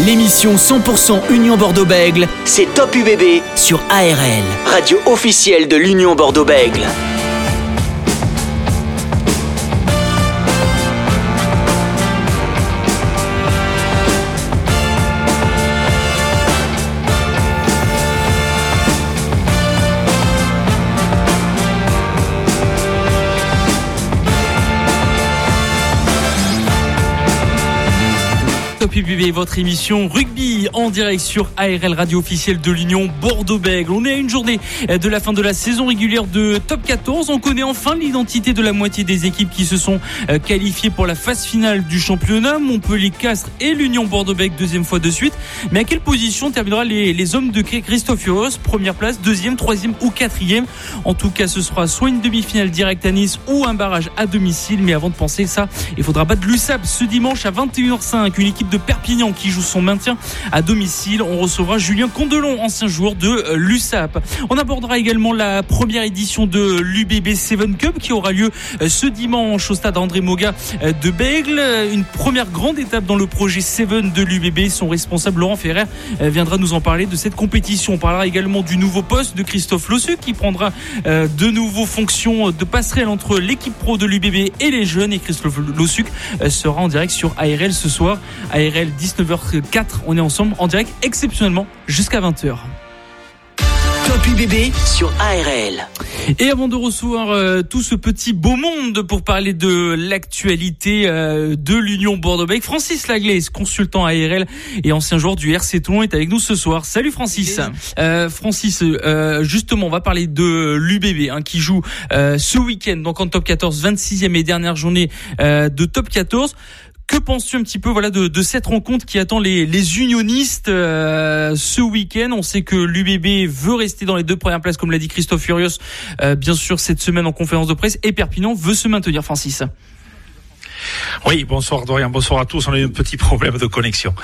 L'émission 100% Union Bordeaux-Bègle, c'est Top UBB sur ARL, radio officielle de l'Union Bordeaux-Bègle. Top votre émission rugby en direct sur ARL Radio officielle de l'Union Bordeaux-Bègles. On est à une journée de la fin de la saison régulière de Top 14. On connaît enfin l'identité de la moitié des équipes qui se sont euh, qualifiées pour la phase finale du championnat. Montpellier, Castres et l'Union Bordeaux-Bègles deuxième fois de suite. Mais à quelle position terminera les, hommes de Christophe Euros Première place, deuxième, troisième ou quatrième? En tout cas, ce sera soit une demi-finale directe à Nice ou un barrage à domicile. Mais avant de penser ça, il faudra battre l'USAP ce dimanche à 21h05. Une équipe de Perpignan qui joue son maintien à domicile. On recevra Julien Condelon, ancien joueur de euh, l'USAP. On abordera également la première édition de l'UBB 7 Cup qui aura lieu euh, ce dimanche au stade André Moga euh, de Bègle. Une première grande étape dans le projet 7 de l'UBB. Son responsable Laurent Ferrer viendra nous en parler de cette compétition. On parlera également du nouveau poste de Christophe Lossu qui prendra de nouveaux fonctions de passerelle entre l'équipe pro de l'UBB et les jeunes. Et Christophe Lossuc sera en direct sur ARL ce soir. ARL 19h04. On est ensemble en direct exceptionnellement jusqu'à 20h. Top UBB sur ARL. Et avant de recevoir euh, tout ce petit beau monde pour parler de l'actualité euh, de l'Union Bordeaux-Bègles, Francis Laglaise, consultant ARL et ancien joueur du RC Toulon, est avec nous ce soir. Salut Francis. Euh, Francis, justement, on va parler de l'UBB hein, qui joue ce week-end, donc en top 14, 26e et dernière journée de top 14. Que penses-tu un petit peu voilà de, cette rencontre qui attend les, unionistes euh, ce week-end? On sait que l'UBB veut rester dans les deux premières places, comme l'a dit Christophe Furios, euh, bien sûr cette semaine en conférence de presse, et Perpignan veut se maintenir, Francis. Oui, bonsoir Dorian, bonsoir à tous. On a eu un petit problème de connexion.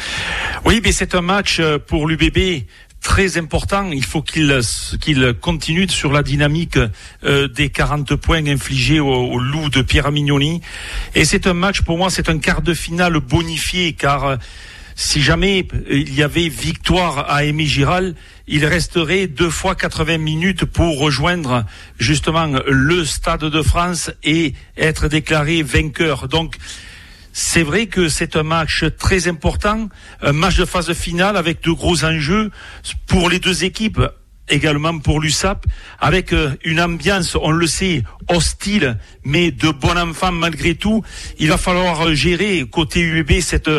Oui, mais c'est un match euh, pour l'UBB très important. Il faut qu'il qu'il continue sur la dynamique euh, des 40 points infligés au, au loup de Pierre Mignoni. Et c'est un match, pour moi, c'est un quart de finale bonifié, car euh, si jamais il y avait victoire à Aimé Giral, il resterait deux fois 80 minutes pour rejoindre justement le Stade de France et être déclaré vainqueur. Donc, c'est vrai que c'est un match très important, un match de phase finale avec de gros enjeux pour les deux équipes également pour l'USAP, avec euh, une ambiance, on le sait, hostile, mais de bon enfant malgré tout. Il va falloir gérer côté UB cette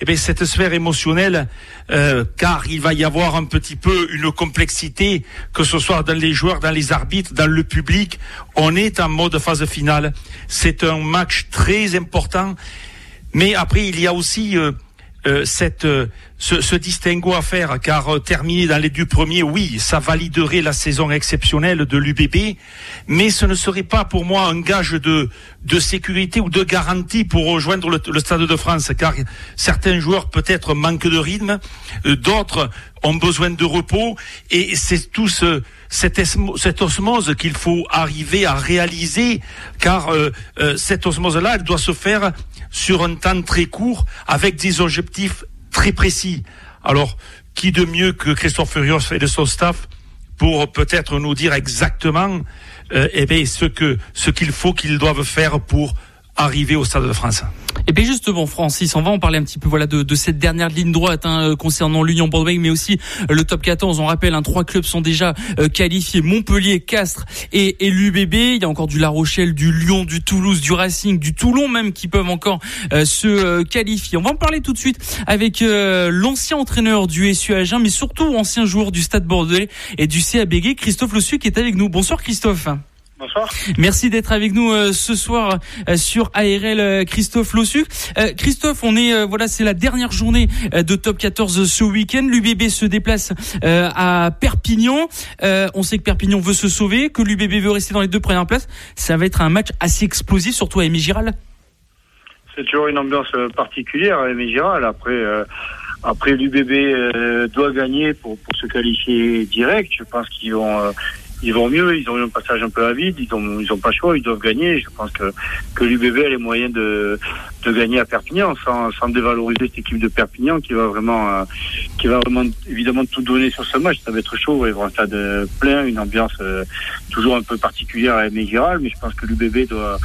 eh bien, cette sphère émotionnelle, euh, car il va y avoir un petit peu une complexité, que ce soit dans les joueurs, dans les arbitres, dans le public. On est en mode phase finale. C'est un match très important mais après, il y a aussi euh, euh, cette, euh, ce, ce, distinguo à faire, car terminer dans les deux premiers, oui, ça validerait la saison exceptionnelle de l'UBB, mais ce ne serait pas pour moi un gage de, de sécurité ou de garantie pour rejoindre le, Stade de France, car certains joueurs peut-être manquent de rythme, d'autres ont besoin de repos, et c'est tout ce, cette, cette osmose qu'il faut arriver à réaliser, car cette osmose-là, elle doit se faire sur un temps très court avec des objectifs très précis. Alors, qui de mieux que Christophe Furios et de son staff pour peut-être nous dire exactement euh, eh bien, ce que ce qu'il faut qu'ils doivent faire pour arriver au Stade de France. Et bien justement, Francis, on va en parler un petit peu voilà de, de cette dernière ligne droite hein, concernant l'Union Bordeaux, mais aussi euh, le top 14. On rappelle, hein, trois clubs sont déjà euh, qualifiés Montpellier, Castres et, et l'UBB. Il y a encore du La Rochelle, du Lyon, du Toulouse, du Racing, du Toulon même qui peuvent encore euh, se qualifier. On va en parler tout de suite avec l'ancien entraîneur du SU Agen, mais surtout ancien joueur du Stade Bordelais et du CABG, Christophe Lossu, qui est avec nous. Bonsoir Christophe. Bonsoir. Merci d'être avec nous euh, ce soir euh, sur ARL euh, Christophe Lossuc. Christophe, on est voilà, c'est la dernière journée de Top 14 ce week-end. L'UBB se déplace à Perpignan. on sait que Perpignan veut se sauver, que l'UBB veut rester dans les deux premières places. Ça va être un match assez explosif, surtout à Aimé Giral. C'est toujours une ambiance particulière à Aimé Giral. Après. Après, l'UBB doit gagner pour, pour se qualifier direct. Je pense qu'ils vont, ils vont mieux, ils ont eu un passage un peu à vide, ils ont ils ont pas le choix, ils doivent gagner. Je pense que que l'UBB a les moyens de de gagner à Perpignan sans, sans dévaloriser cette équipe de Perpignan qui va vraiment euh, qui va vraiment évidemment tout donner sur ce match. Ça va être chaud, il y avoir un stade plein, une ambiance euh, toujours un peu particulière et médiévale, mais je pense que l'UBB doit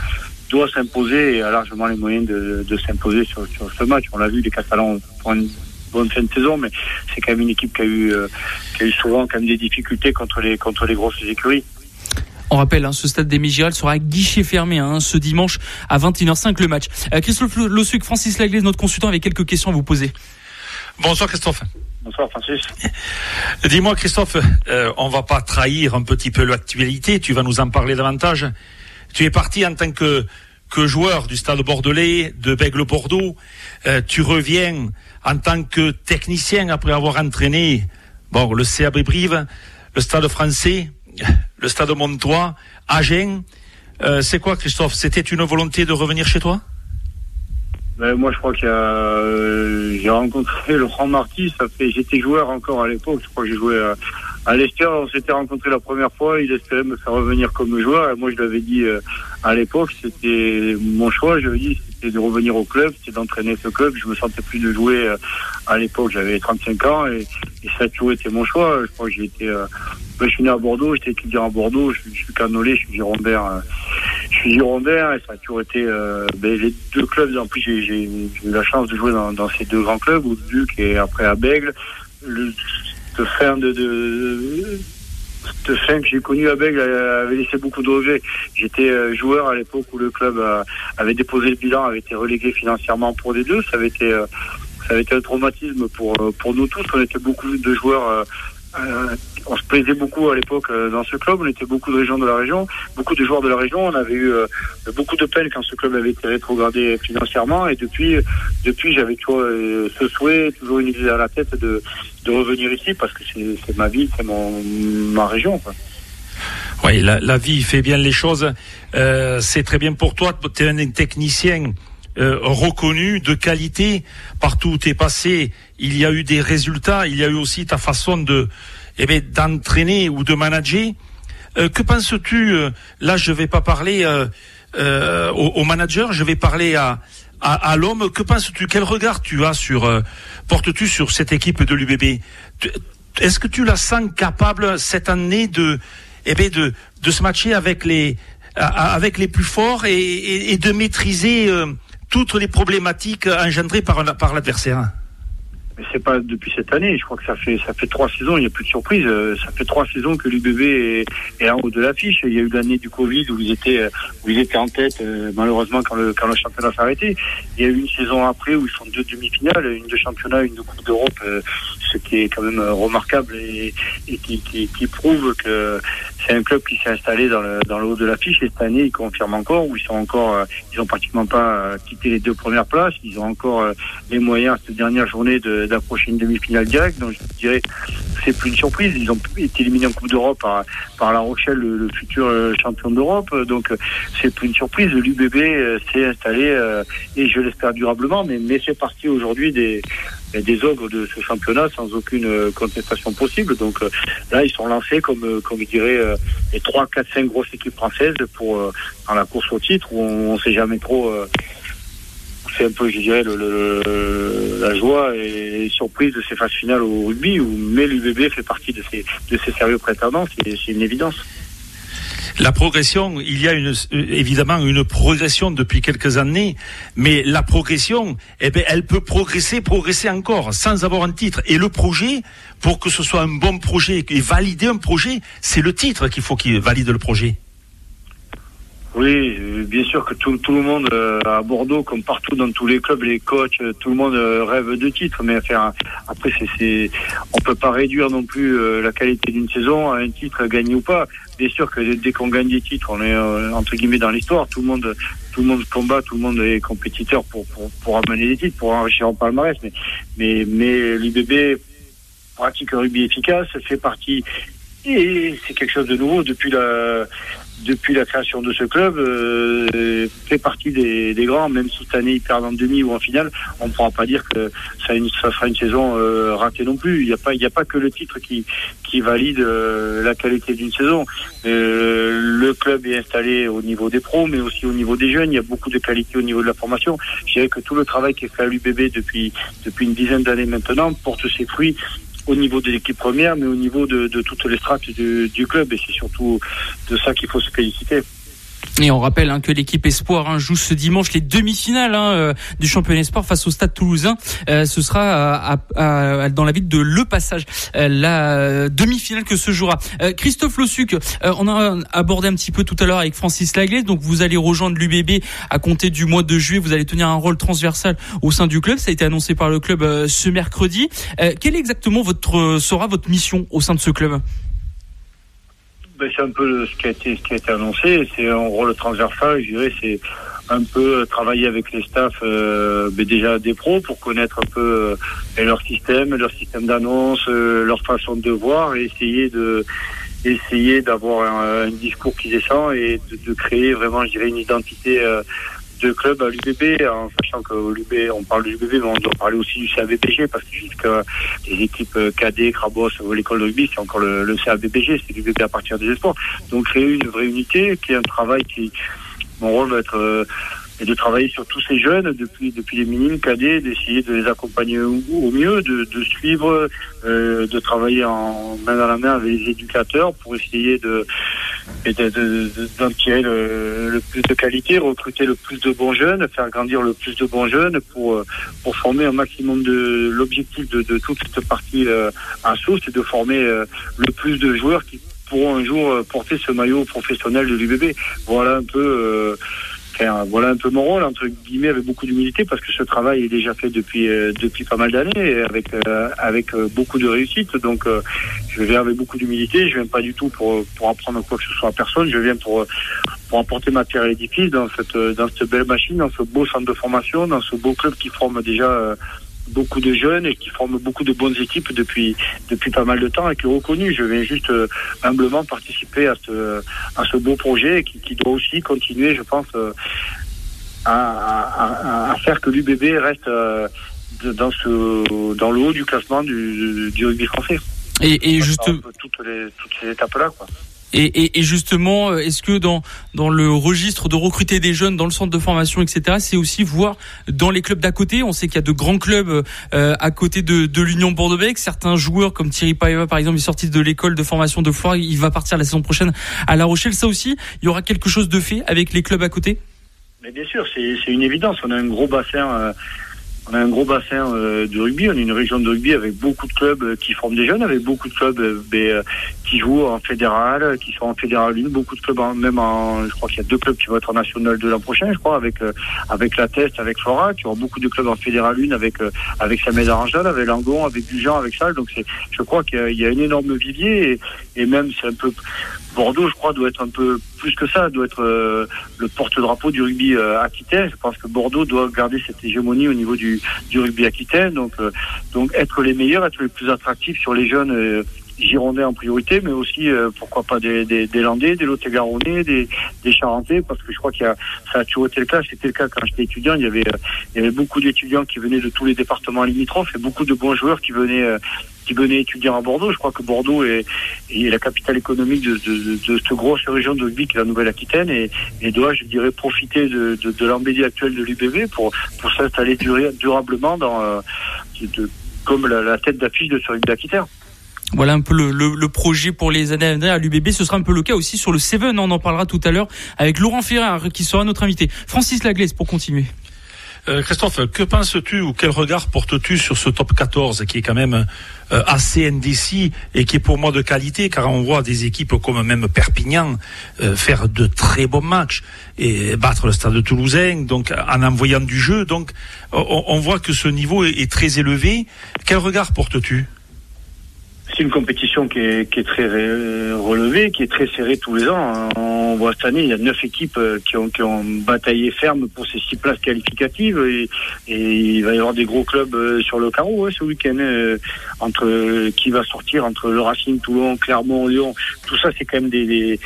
doit s'imposer et a largement les moyens de, de s'imposer sur, sur ce match. On l'a vu, les Catalans une bonne fin de saison, mais c'est quand même une équipe qui a eu, euh, qui a eu souvent quand même des difficultés contre les, contre les grosses écuries. On rappelle, hein, ce stade des Mégirales sera guichet fermé hein, ce dimanche à 21h05 le match. Euh, Christophe Lossuc, Francis Laglaise, notre consultant, avec quelques questions à vous poser. Bonsoir Christophe. Bonsoir Francis. Dis-moi Christophe, euh, on va pas trahir un petit peu l'actualité, tu vas nous en parler davantage. Tu es parti en tant que, que joueur du stade bordelais, de Bègle Bordeaux. Euh, tu reviens en tant que technicien après avoir entraîné bon, le CAB Brive, le stade français, le stade Montois, Agen. Euh, c'est quoi Christophe? C'était une volonté de revenir chez toi? Ben, moi, je crois a, euh, j'ai rencontré Laurent Marty. Ça fait, j'étais joueur encore à l'époque. Je crois que j'ai joué à, Leicester. On s'était rencontré la première fois. Il espérait me faire revenir comme joueur. Moi, je l'avais dit euh, à l'époque, c'était mon choix. Je lui dit, c'était de revenir au club, c'était d'entraîner ce club. Je me sentais plus de jouer. Euh, à l'époque, j'avais 35 ans et, et, ça a toujours été mon choix. Je crois que j'ai été, euh, je suis né à Bordeaux, j'étais étudiant à Bordeaux. Je, je suis canolé, je suis girondin. Euh, je suis girondin et ça a toujours été euh, ben, les deux clubs. En plus, j'ai eu la chance de jouer dans, dans, ces deux grands clubs, au Duc et après à Bègle. Le, de fin de, de, de fin que j'ai connu à Bègle avait laissé beaucoup de regrets. J'étais euh, joueur à l'époque où le club avait déposé le bilan, avait été relégué financièrement pour des deux. Ça avait été, euh, ça avait été un traumatisme pour pour nous tous. On était beaucoup de joueurs euh, on se plaisait beaucoup à l'époque euh, dans ce club. On était beaucoup de régions de la région, beaucoup de joueurs de la région. On avait eu euh, beaucoup de peine quand ce club avait été rétrogradé financièrement. Et depuis, depuis, j'avais toujours ce souhait, toujours une idée à la tête de, de revenir ici parce que c'est ma vie, c'est mon ma région. Quoi. Oui, la, la, vie fait bien les choses. Euh, c'est très bien pour toi. Tu es un technicien euh, reconnu, de qualité. Partout où tu es passé, il y a eu des résultats. Il y a eu aussi ta façon de eh bien, d'entraîner ou de manager. Euh, que penses-tu euh, Là, je vais pas parler euh, euh, au, au, manager, je vais parler à, à, à l'homme. Que penses-tu Quel regard tu as sur portes-tu sur cette équipe de l'UBB Est-ce que tu la sens capable cette année de eh bien, de de se matcher avec les avec les plus forts et, et, et de maîtriser toutes les problématiques engendrées par, par l'adversaire mais c'est pas depuis cette année. Je crois que ça fait ça fait trois saisons. Il n'y a plus de surprise. Euh, ça fait trois saisons que l'UBB est, est, en haut de l'affiche. Il y a eu l'année du Covid où ils étaient où ils étaient en tête. Euh, malheureusement, quand le quand le championnat s'est arrêté. Il y a eu une saison après où ils sont deux demi-finales, une de championnat, une de Coupe d'Europe, euh, ce qui est quand même remarquable et, et qui, qui, qui, prouve que c'est un club qui s'est installé dans le dans le haut de l'affiche. Et cette année, ils confirment encore où ils sont encore, ils ont pratiquement pas quitté les deux premières places. Ils ont encore les moyens cette dernière journée d'approcher une demi-finale directe. Donc je dirais c'est plus une surprise. Ils ont été éliminés en Coupe d'Europe par, par La Rochelle, le, le futur euh, champion d'Europe. Donc euh, c'est plus une surprise. L'UBB euh, s'est installé et je l'espère durablement, mais, mais c'est parti aujourd'hui des des ogres de ce championnat sans aucune contestation possible. Donc là, ils sont lancés comme, comme je dirais, les 3, 4, 5 grosses équipes françaises pour dans la course au titre où on ne sait jamais trop c'est un peu, je dirais, la joie et surprise de ces phases finales au rugby, où, mais l'UBB fait partie de ces, de ces sérieux prétendants, c'est une évidence. La progression, il y a une, évidemment une progression depuis quelques années, mais la progression, eh bien, elle peut progresser, progresser encore, sans avoir un titre. Et le projet, pour que ce soit un bon projet et valider un projet, c'est le titre qu'il faut qu'il valide le projet. Oui, bien sûr que tout, le monde euh, à Bordeaux, comme partout dans tous les clubs, les coachs, euh, tout le monde euh, rêve de titres. Mais faire après, c'est, on peut pas réduire non plus la qualité d'une saison à un titre gagné ou pas. Bien sûr que dès qu'on gagne des titres, on est entre guillemets dans l'histoire. Tout le monde, tout le monde combat, tout le monde est compétiteur pour pour, pour amener des titres, pour enrichir en palmarès. Mais mais mais l'IBB pratique un rugby efficace, fait partie et c'est quelque chose de nouveau depuis la depuis la création de ce club, euh, fait partie des, des, grands, même si cette année ils perdent en demi ou en finale, on ne pourra pas dire que ça, une, ça sera une saison euh, ratée non plus. Il n'y a pas, a pas que le titre qui qui valide euh, la qualité d'une saison. Euh, le club est installé au niveau des pros, mais aussi au niveau des jeunes. Il y a beaucoup de qualité au niveau de la formation. Je dirais que tout le travail qui est fait à l'UBB depuis depuis une dizaine d'années maintenant porte ses fruits au niveau de l'équipe première, mais au niveau de, de toutes les strates du, du club. Et c'est surtout de ça qu'il faut se féliciter. Et on rappelle hein, que l'équipe Espoir hein, joue ce dimanche les demi-finales hein, euh, du championnat Espoir face au Stade Toulousain. Euh, ce sera à, dans la ville de Le Passage, euh, la demi-finale que se jouera. Christophe Lossuc, on a abordé un petit peu tout à l'heure avec Francis Laglaise. Donc vous allez rejoindre l'UBB à compter du mois de juillet. Vous allez tenir un rôle transversal au sein du club. Ça a été annoncé par le club ce mercredi. quelle exactement votre sera votre mission au sein de ce club? Ben, c'est un peu ce qui a été, ce qui a été annoncé. C'est un rôle transversal, je dirais. C'est un peu travailler avec les staffs euh, ben, déjà des pros pour connaître un peu euh, leur système, leur système d'annonce, euh, leur façon de voir et essayer de essayer d'avoir un, un, discours qui descend et de, de, créer vraiment, je dirais, une identité euh, de club à l'UBB, en sachant que l'UB, on parle de l'UBB, mais on doit parler aussi du CABBG, parce que jusqu'à les équipes KD, Crabos, l'école de rugby, c'est encore le, le CABBG, c'est l'UBB à partir des sports. Donc créer une vraie unité, qui est un travail qui, mon rôle va être euh, et de travailler sur tous ces jeunes depuis depuis les minimes cadets, d'essayer de les accompagner au, au mieux, de, de suivre, euh, de travailler en main dans la main avec les éducateurs pour essayer de d'en de, de, tirer le, plus de qualité, recruter le plus de bons jeunes, faire grandir le plus de bons jeunes pour pour former un maximum de l'objectif de, de, toute cette partie euh, c'est de former euh, le plus de joueurs qui pourront un jour euh, porter ce maillot professionnel de l'UBB. Voilà un peu euh, Enfin, voilà un peu mon rôle entre guillemets avec beaucoup d'humilité parce que ce travail est déjà fait depuis euh, depuis pas mal d'années avec euh, avec euh, beaucoup de réussite. Donc je viens avec beaucoup d'humilité je viens pas du tout pour pour apprendre quoi que ce soit à personne je viens pour pour apporter ma pierre à l'édifice dans cette dans cette belle machine dans ce beau centre de formation dans ce beau club qui forme déjà beaucoup de jeunes et qui forment beaucoup de bonnes équipes depuis depuis pas mal de temps et qui est reconnu. Je vais juste euh, humblement participer à ce à ce beau projet qui, qui doit aussi continuer, je pense, euh, à, à, à, faire que l'UBB reste euh, dans ce dans le haut du classement du, du rugby français. Et, et juste toutes les toutes ces étapes là quoi. Et, et, et, justement, euh, est-ce que dans dans le registre de recruter des jeunes dans le centre de formation, etc., c'est aussi voir dans les clubs d'à côté? On sait qu'il y a de grands clubs euh, à côté de, de l'Union Bordeaux-Bègles. Certains joueurs comme Thierry Paiva, par exemple, est sorti de l'école de formation de Floire. Il va partir la saison prochaine à La Rochelle. Ça aussi, il y aura quelque chose de fait avec les clubs à côté? Mais bien sûr, c'est une évidence. On a un gros bassin. Euh on a un gros bassin euh, de rugby, on est une région de rugby avec beaucoup de clubs euh, qui forment des jeunes, avec beaucoup de clubs euh, ben, qui jouent en fédéral, qui sont en fédéral 1, beaucoup de clubs en, même en, je crois qu'il y a deux clubs qui vont être en national de l'an prochain, je crois, avec avec la Test, avec Flora, qui ont beaucoup de clubs en fédéral 1 avec avec Samed Aranjal, avec Langon, avec Dujan, avec Salle. Donc c'est, je crois qu'il y, a une énorme vivier et même c'est un peu Bordeaux, je crois, doit être un peu plus que ça, doit être euh, le porte-drapeau du rugby euh, aquitaine. Je pense que Bordeaux doit garder cette hégémonie au niveau du, du rugby aquitaine. Donc, euh, donc être les meilleurs, être les plus attractifs sur les jeunes euh, girondins en priorité, mais aussi pourquoi pas des, des, des Landais, des Lot-et-Garonnais, des, des Charentais, parce que je crois qu'il y a, ça a toujours été le cas. C'était le cas quand j'étais étudiant. Il y avait, il y avait beaucoup d'étudiants qui venaient de tous les départements limitrophes et beaucoup de bons joueurs qui venaient qui venaient étudier à Bordeaux. Je crois que Bordeaux est, est la capitale économique de, de, de, cette grosse région de rugby qui est la Nouvelle-Aquitaine et, et, doit, je dirais, profiter de, de, de l'embellie actuelle de l'UBB pour, pour s'installer durablement dans, euh, de, comme la, la tête d'affiche de ce rugby aquitaine. Voilà un peu le, projet pour les années à venir à l'UBB. Ce sera un peu le cas aussi sur le Seven. On en parlera tout à l'heure avec Laurent Ferrard qui sera notre invité. Francis Laglaise pour continuer. Euh, Christophe, que penses-tu ou quel regard portes-tu sur ce top 14 qui est quand même euh, assez indécis et qui est pour moi de qualité car on voit des équipes comme même Perpignan euh, faire de très bons matchs et battre le stade de Toulousain donc en envoyant du jeu donc on, on voit que ce niveau est, est très élevé. Quel regard portes-tu? C'est une compétition qui est, qui est très relevée, qui est très serrée tous les ans. Hein. On voit cette année, il y a neuf équipes euh, qui ont, qui ont bataillé ferme pour ces six places qualificatives et, et il va y avoir des gros clubs euh, sur le carreau hein, ce week-end euh, entre qui va sortir entre le Racing, Toulon, Clermont, Lyon. Tout ça, c'est quand même des,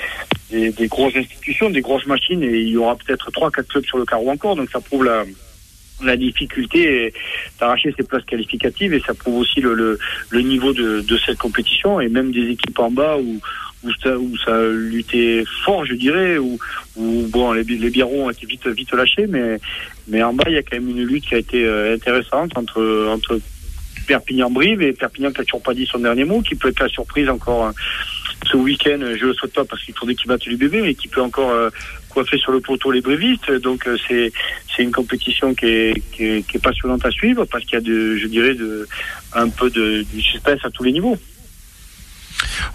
des, des, grosses institutions, des grosses machines et il y aura peut-être trois, quatre clubs sur le carreau encore. Donc ça prouve la la difficulté d'arracher ces places qualificatives et ça prouve aussi le, le, le niveau de, de, cette compétition et même des équipes en bas où, où, ça, où ça lutté fort, je dirais, où, où bon, les, les ont été vite, vite lâchés, mais, mais en bas, il y a quand même une lutte qui a été euh, intéressante entre, entre Perpignan-Brive et Perpignan qui n'a toujours pas dit son dernier mot, qui peut être la surprise encore hein. ce week-end. Je le souhaite pas parce qu'il faudrait qu'il batte l'UBB, mais qui peut encore coiffer sur le poteau les brévistes. Donc euh, c'est c'est une compétition qui est, passionnante à suivre parce qu'il y a de, je dirais, de un peu de, du suspense à tous les niveaux.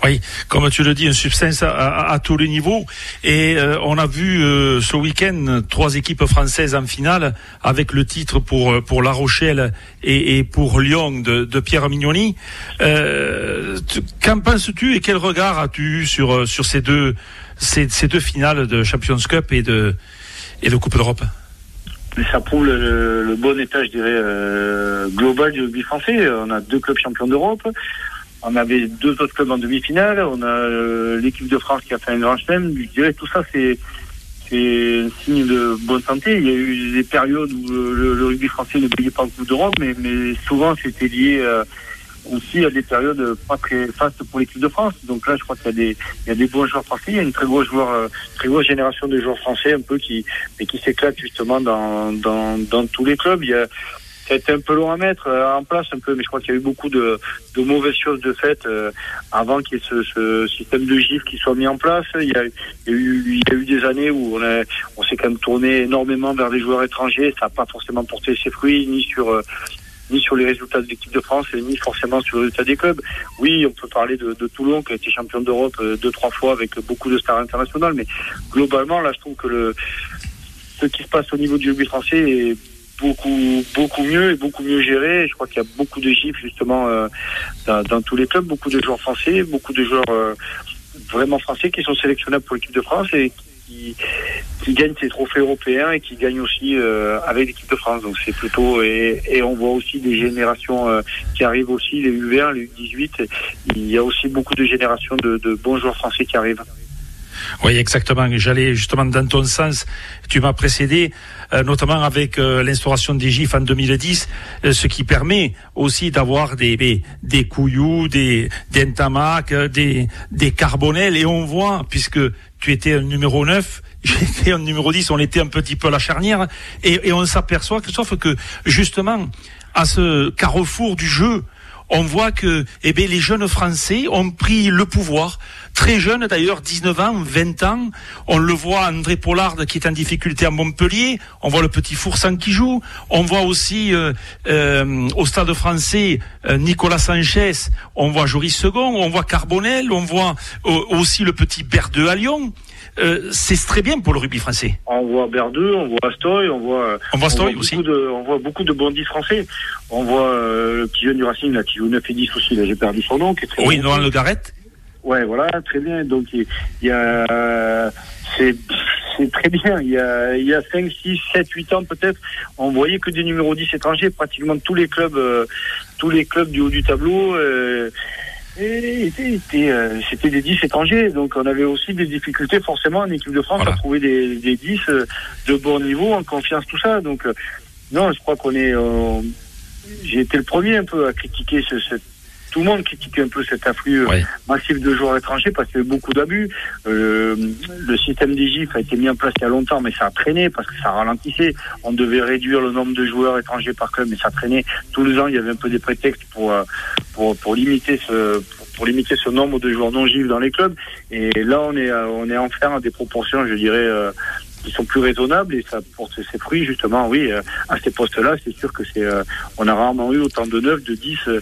Oui, comme tu le dis, un substance à, tous les niveaux. Et euh, on a vu euh, ce week-end trois équipes françaises en finale avec le titre pour pour La Rochelle et, pour Lyon de, Pierre Mignoni. Qu'en penses-tu et quel regard as-tu eu sur sur ces deux ces, ces, deux finales de Champions Cup et de et de Coupe d'Europe? ça prouve le, le, bon état, je dirais, euh, global du rugby français. On a deux clubs champions d'Europe. On avait deux autres clubs en demi-finale. On a euh, l'équipe de France qui a fait un grand chelem. Je dirais tout ça, c'est un signe de bonne santé. Il y a eu des périodes où le, le rugby français ne brillait pas en Coupe d'Europe, mais, mais souvent c'était lié euh, aussi à des périodes pas très fastes pour l'équipe de France. Donc là, je crois qu'il y a des il y a des bons joueurs français. Il y a une très grosse joueur, euh, très grosse génération de joueurs français un peu qui mais qui s'éclatent justement dans, dans dans tous les clubs. Il y a ça a été un peu long à mettre euh, en place un peu, mais je crois qu'il y a eu beaucoup de, de mauvaises choses de fait euh, avant qu'il y ait ce, ce, système de GIF qui soit mis en place. Il y a, il y a, eu, il y a eu des années où on, a, on s'est quand même tourné énormément vers des joueurs étrangers. Ça n'a pas forcément porté ses fruits, ni sur ni sur les résultats de l'équipe de France, ni forcément sur le résultat des clubs. Oui, on peut parler de, Toulon qui a été champion d'Europe deux trois fois avec beaucoup de stars internationales, mais globalement là, je trouve que le ce qui se passe au niveau du rugby français est beaucoup beaucoup mieux et beaucoup mieux géré. Je crois qu'il y a beaucoup de gifs justement euh, dans, dans, tous les clubs, beaucoup de joueurs français, beaucoup de joueurs euh, vraiment français qui sont sélectionnables pour l'équipe de France et qui, qui gagnent ces trophées européens et qui gagnent aussi euh, avec l'équipe de France. Donc c'est plutôt et, et, on voit aussi des générations euh, qui arrivent aussi les U20, les U18. Il y a aussi beaucoup de générations de, de bons joueurs français qui arrivent. Oui, exactement. J'allais justement dans ton sens. Tu m'as précédé, euh, notamment avec euh, l'instauration des GIF en 2010, euh, ce qui permet aussi d'avoir des, des, des couillous, des, des Ntamak, des, des carbonels. Et on voit, puisque tu étais un numéro 9, j'étais un numéro 10, on était un petit peu à la charnière. Et, et on s'aperçoit, sauf que justement, à ce carrefour du jeu, on voit que eh bien, les jeunes Français ont pris le pouvoir, très jeunes d'ailleurs, 19 ans, 20 ans. On le voit André Pollard qui est en difficulté à Montpellier, on voit le petit Foursan qui joue, on voit aussi euh, euh, au stade français euh, Nicolas Sanchez, on voit Joris Second, on voit Carbonel, on voit euh, aussi le petit Berdeux à Lyon. Euh, c'est très bien pour le rugby français. On voit Berdeux, on voit Astoy, on voit, on voit, Astoy on voit aussi. Beaucoup de, on voit beaucoup de bandits français. On voit euh, le petit jeune du Racing là, qui joue 9 et 10 aussi, là j'ai perdu son nom. Qui est très oui. Noël Le Garrette. Ouais, voilà, très bien. Donc il y, a, c'est c'est très bien. Il y a, il y a 5, 6, 7, 8 ans peut-être, on voyait que des numéros 10 étrangers, pratiquement tous les clubs, euh, tous les clubs du haut du tableau. Euh, c'était euh, c'était des 10 étrangers, donc on avait aussi des difficultés forcément en équipe de France voilà. à trouver des, des 10 euh, de bon niveau, en confiance, tout ça. Donc euh, non, je crois qu'on est. Euh, J'ai été le premier un peu à critiquer ce, ce tout le monde critiquait un peu cet afflux oui. massif de joueurs étrangers parce qu'il y a eu beaucoup d'abus. Euh, le système des GIF a été mis en place il y a longtemps, mais ça a traîné parce que ça ralentissait. On devait réduire le nombre de joueurs étrangers par club, mais ça traînait. Tous les ans, il y avait un peu des prétextes pour pour, pour limiter ce pour, pour limiter ce nombre de joueurs non GIF dans les clubs. Et là, on est on est enfin à des proportions, je dirais. Euh, qui sont plus raisonnables et ça porte ses fruits justement oui à ces postes là c'est sûr que c'est euh, on a rarement eu autant de neuf de 10 euh,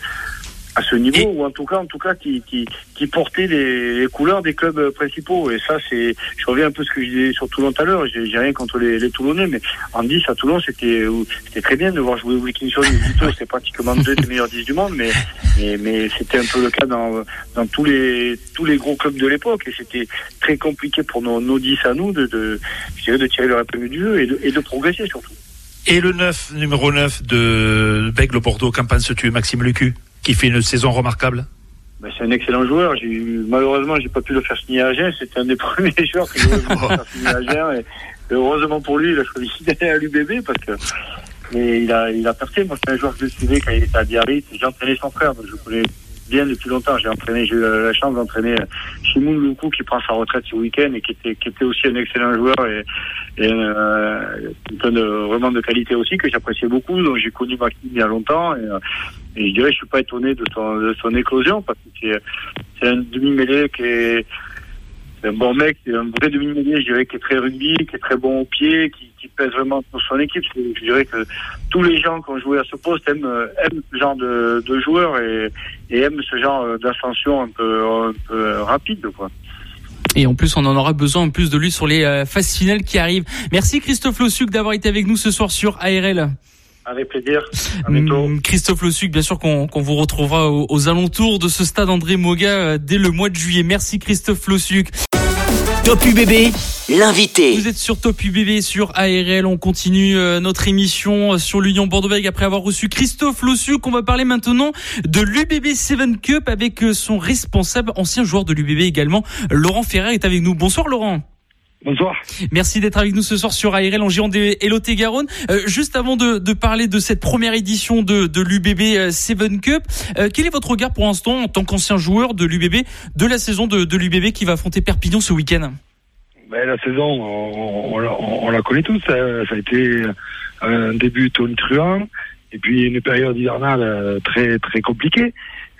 à ce niveau, ou en tout cas, en tout cas, qui, qui, qui portait les, couleurs des clubs principaux. Et ça, c'est, je reviens un peu à ce que je disais sur Toulon tout à l'heure. J'ai rien contre les, les Toulonnais, mais en 10 à Toulon, c'était, c'était très bien de voir jouer Wilkinson et C'était pratiquement deux des meilleurs 10 du monde, mais, mais, mais c'était un peu le cas dans, dans tous les, tous les gros clubs de l'époque. Et c'était très compliqué pour nos, nos 10 à nous de, de, de tirer le épingle du jeu et de, et de progresser surtout. Et le 9, numéro 9 de Bègle Bordeaux, qu'en penses-tu, Maxime Lucu, qui fait une saison remarquable ben, c'est un excellent joueur. Malheureusement, j'ai pas pu le faire signer à Agen. C'était un des premiers joueurs que j'ai faire signer à Agen. Et, heureusement pour lui, il a choisi d'aller à l'UBB parce que mais il a, il a percé. Moi, c'est un joueur que je suivais quand il était à Biarritz. J'ai entraîné son frère, donc je connais bien depuis longtemps. J'ai entraîné, j'ai eu la chance d'entraîner Shimoun Luku qui prend sa retraite ce week-end et qui était, qui était aussi un excellent joueur et, et euh, de, vraiment de qualité aussi que j'appréciais beaucoup. Donc j'ai connu Maxime il y a longtemps et, et je dirais je suis pas étonné de son, de son éclosion parce que c'est, c'est un demi-mêlée qui est c'est un bon mec, c'est un vrai demi-mêlée, je dirais, qui est très rugby, qui est très bon au pied, qui, qui pèse vraiment pour son équipe. Je dirais que tous les gens qui ont joué à ce poste aiment, aiment ce genre de, de joueur et, et aiment ce genre d'ascension un peu, un peu rapide, quoi. Et en plus, on en aura besoin en plus de lui sur les euh, phases finales qui arrivent. Merci Christophe Lossuc d'avoir été avec nous ce soir sur ARL. Avec plaisir. Hum, Christophe Lossuc, bien sûr qu'on vous retrouvera aux, alentours de ce stade André Moga euh, dès le mois de juillet. Merci Christophe Lossuc. Top UBB, l'invité. Vous êtes sur Top UBB sur ARL. On continue euh, notre émission euh, sur l'Union Bordeaux-Bègles après avoir reçu Christophe Lossuc. On va parler maintenant de l'UBB 7 Cup avec euh, son responsable, ancien joueur de l'UBB également. Laurent Ferrer est avec nous. Bonsoir Laurent. Bonsoir. Merci d'être avec nous ce soir sur ARL en Gironde et Lot-et-Garonne. juste avant de, de, parler de cette première édition de, de l'UBB 7 Cup, quel est votre regard pour l'instant en tant qu'ancien joueur de l'UBB de la saison de, de l'UBB qui va affronter Perpignan ce week-end? Ben, La saison, on, on, la connaît tous. Ça, ça, a été un début tonitruant et puis une période hivernale très très compliquée.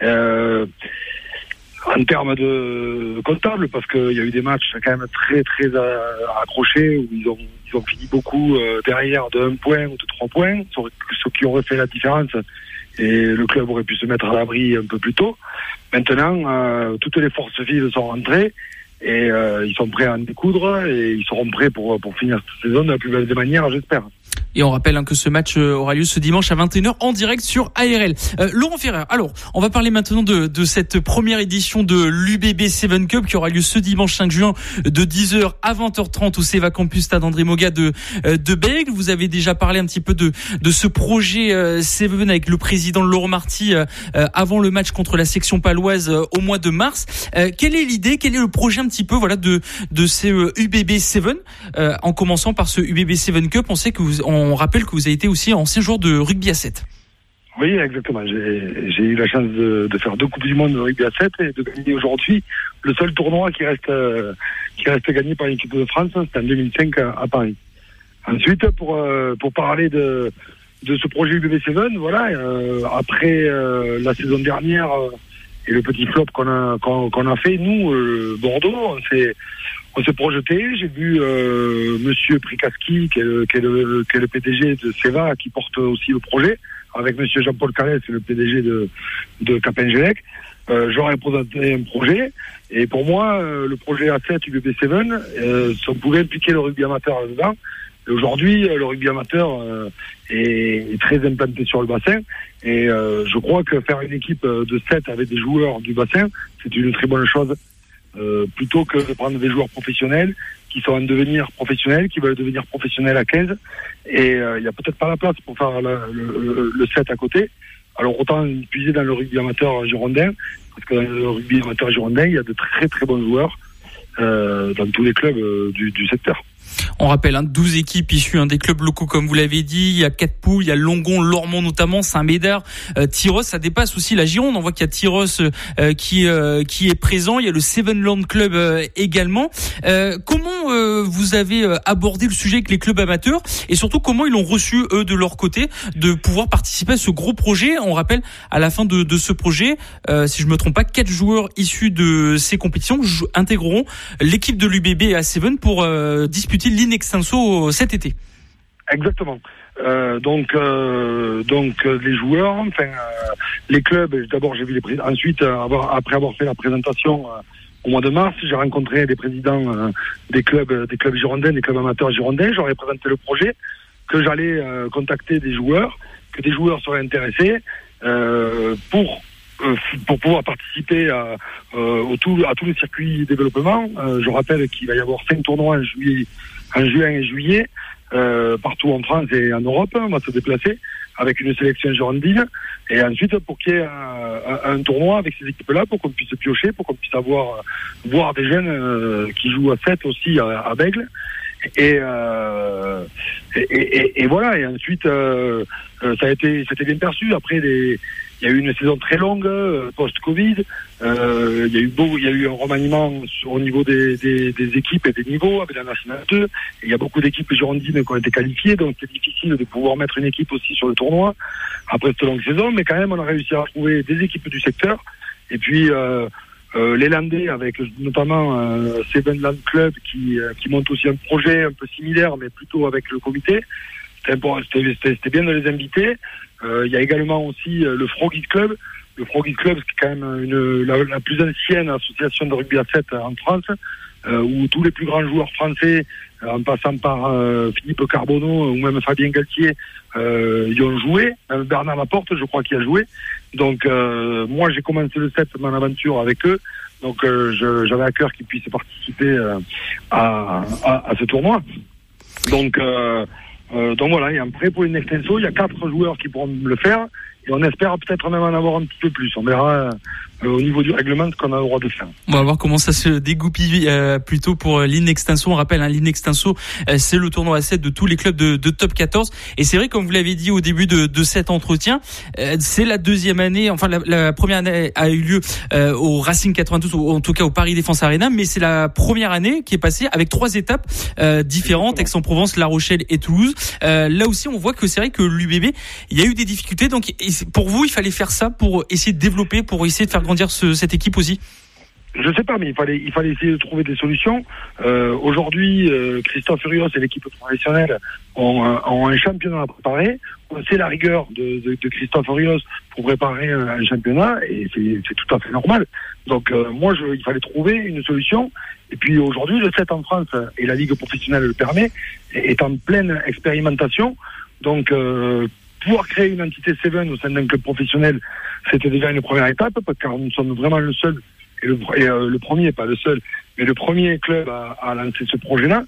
Euh, en termes de comptable, parce qu'il y a eu des matchs quand même très très euh, accrochés où ils ont, ils ont fini beaucoup euh, derrière de 1 point ou de 3 points, ce qui aurait fait la différence et le club aurait pu se mettre à l'abri un peu plus tôt. Maintenant, euh, toutes les forces vives sont rentrées et ils sont prêts à en découdre et ils seront prêts pour, pour finir cette saison de la plus belle des manières, j'espère. Et on rappelle hein, que ce match euh, aura lieu ce dimanche à 21h en direct sur ARL. Euh, Laurent Ferrer, alors on va parler maintenant de, de cette première édition de l'UBB 7 Cup qui aura lieu ce dimanche 5 juin de 10h à 20h30 au Seva Campus Stade André Moga de, euh, de Bègle. Vous avez déjà parlé un petit peu de, de ce projet euh, Seven avec le président Laurent Marty avant le match contre la section paloise au mois de mars. quelle est l'idée, quel est le projet un petit peu voilà de, de ces UBB 7 en commençant par ce UBB 7 Cup? On sait que vous, on rappelle que vous avez été aussi ancien joueur de rugby à 7. Oui, exactement. J'ai eu la chance de, faire deux Coupes du Monde de rugby à 7 et de gagner aujourd'hui le seul tournoi qui reste, euh, qui reste gagné par l'équipe de France, c'était en 2005 à, Paris. Ensuite, pour, euh, pour parler de, de ce projet UBB7, voilà, euh, après la saison dernière et le petit flop qu'on a, qu'on a fait, nous, Bordeaux, on s'est on s'est projeté. J'ai vu euh, Monsieur Prikaski, qui est, le, qui, est le, qui est, le, PDG de Seva, qui porte aussi le projet, avec Monsieur Jean-Paul c'est le PDG de, de Capengelec. Euh, J'aurais présenté un projet, et pour moi, euh, le projet A7 UBP7, euh, on pouvait impliquer le rugby amateur là-dedans. Aujourd'hui, le rugby amateur euh, est, est, très implanté sur le bassin, et euh, je crois que faire une équipe de 7 avec des joueurs du bassin, c'est une très bonne chose euh, plutôt que de prendre des joueurs professionnels qui sont en devenir professionnels, qui veulent devenir professionnels à 15. Et euh, il n'y a peut-être pas la place pour faire le, le, le, 7 à côté. Alors autant puiser dans le rugby amateur girondin, parce que dans le rugby amateur girondin, il y a de très très bons joueurs euh, dans tous les clubs euh, du, du secteur. On rappelle, hein, 12 équipes issues hein, des clubs locaux, comme vous l'avez dit. Il y a quatre poules, il y a Longon, Lormont notamment, Saint-Médard, euh, Tyros. Ça dépasse aussi la Gironde. On voit qu'il y a Tyros euh, qui euh, qui est présent. Il y a le Seven Land Club euh, également. comment vous avez abordé le sujet avec les clubs amateurs et surtout comment ils l'ont reçu eux de leur côté de pouvoir participer à ce gros projet? On rappelle à la fin de, de ce projet, si je me trompe pas, quatre joueurs issus de ces compétitions intégreront l'équipe de l'UBB à Seven pour disputer l'Inextenso cet été. Exactement. donc, donc les joueurs, enfin les clubs. D'abord, j'ai vu les Ensuite, après avoir fait la présentation au mois de mars, j'ai rencontré les présidents des clubs, des clubs girondins, des clubs amateurs girondins. J'aurais présenté le projet que j'allais contacter des joueurs, que des joueurs seraient intéressés pour euh, pour pouvoir participer à, euh, au tout, à tous les circuits développement. Euh, je rappelle qu'il va y avoir cinq tournois en, juillet, en juin et juillet, partout en France et en Europe. On va se déplacer avec une sélection girondine. Et ensuite, pour qu'il y ait un, un, tournoi avec ces équipes-là, pour qu'on puisse piocher, pour qu'on puisse avoir voir des jeunes qui jouent à 7 aussi à, à. Et, euh, et, et, et, voilà. Et ensuite, euh, ça a été, c'était bien perçu. Après, il y a eu une saison très longue euh, post-Covid. Euh, il y a eu beau, il y a eu un remaniement au niveau des, des, des, équipes et des niveaux avec la nationale 2. Et il y a beaucoup d'équipes girondines qui ont été qualifiées, donc c'est difficile de pouvoir mettre une équipe aussi sur le tournoi après cette longue saison. Mais quand même, on a réussi à trouver des équipes du secteur. Et puis euh, euh, les Landais avec notamment euh, Seven Land Club qui, euh, qui monte aussi un projet un peu similaire, mais plutôt avec le comité. C'était bien de les inviter. Euh, il y a également aussi euh, le Froggy Club. Le Froggy Club, qui est quand même une, la, plus ancienne association de rugby à 7 en France, euh, où tous les plus grands joueurs français, en passant par Philippe Carbonneau ou même Fabien Galtier, y ont joué. Bernard Laporte, je crois, qu'il a joué. Donc moi, j'ai commencé le 7 mon aventure avec eux. Donc j'avais à cœur qu'ils puissent participer à, à, à, ce tournoi. Donc euh, donc voilà, il y a un prêt pour une extenso, il y a quatre joueurs qui pourront le faire, et on espère peut-être même en avoir un petit peu plus. On verra euh, au niveau du règlement qu'on a le droit de faire. On va voir comment ça se dégoupille euh, plutôt pour euh, l'Inextenso. On rappelle, hein, l'Inextenso, c'est le tournoi à 7 de tous les clubs de, de top 14. Et c'est vrai, comme vous l'avez dit au début de, de cet entretien, c'est la deuxième année, enfin la, la, première année a eu lieu au Racing 92, ou en tout cas au Paris Défense Arena, mais c'est la première année qui est passée avec trois étapes différentes, Aix-en-Provence, La Rochelle et Toulouse. là aussi, on voit que c'est vrai que l'UBB, il y a eu des difficultés. Donc pour vous, il fallait faire ça pour essayer de développer, pour essayer de faire grandir cette équipe aussi je sais pas, mais il fallait, essayer de trouver des solutions. Euh, aujourd'hui, euh, Christophe Furios et l'équipe professionnelle ont, un championnat à préparer. C'est la rigueur de, Christophe Furios pour préparer un, championnat et c'est tout à fait normal. Donc euh, moi, il fallait trouver une solution. Et puis aujourd'hui, le 7 en France et la Ligue professionnelle le permet, est en pleine expérimentation. Donc pouvoir créer une entité Seven au sein d'un club professionnel, c'était déjà une première étape, que nous sommes vraiment le seul, et euh, le premier, pas le seul, mais le premier club à, lancer ce projet-là.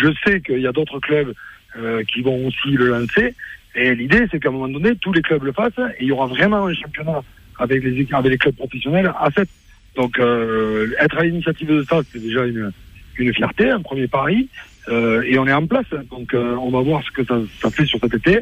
Je sais qu'il y a d'autres clubs euh, qui vont aussi le lancer, et l'idée, c'est qu'à un moment donné, tous les clubs le fassent, et il y aura vraiment un championnat avec les, avec les clubs professionnels à 7. Donc, euh, être à l'initiative de ça, c'est déjà une fierté, un premier pari. Euh, et on est en place. Donc euh, on va voir ce que ça, ça, fait sur cet été.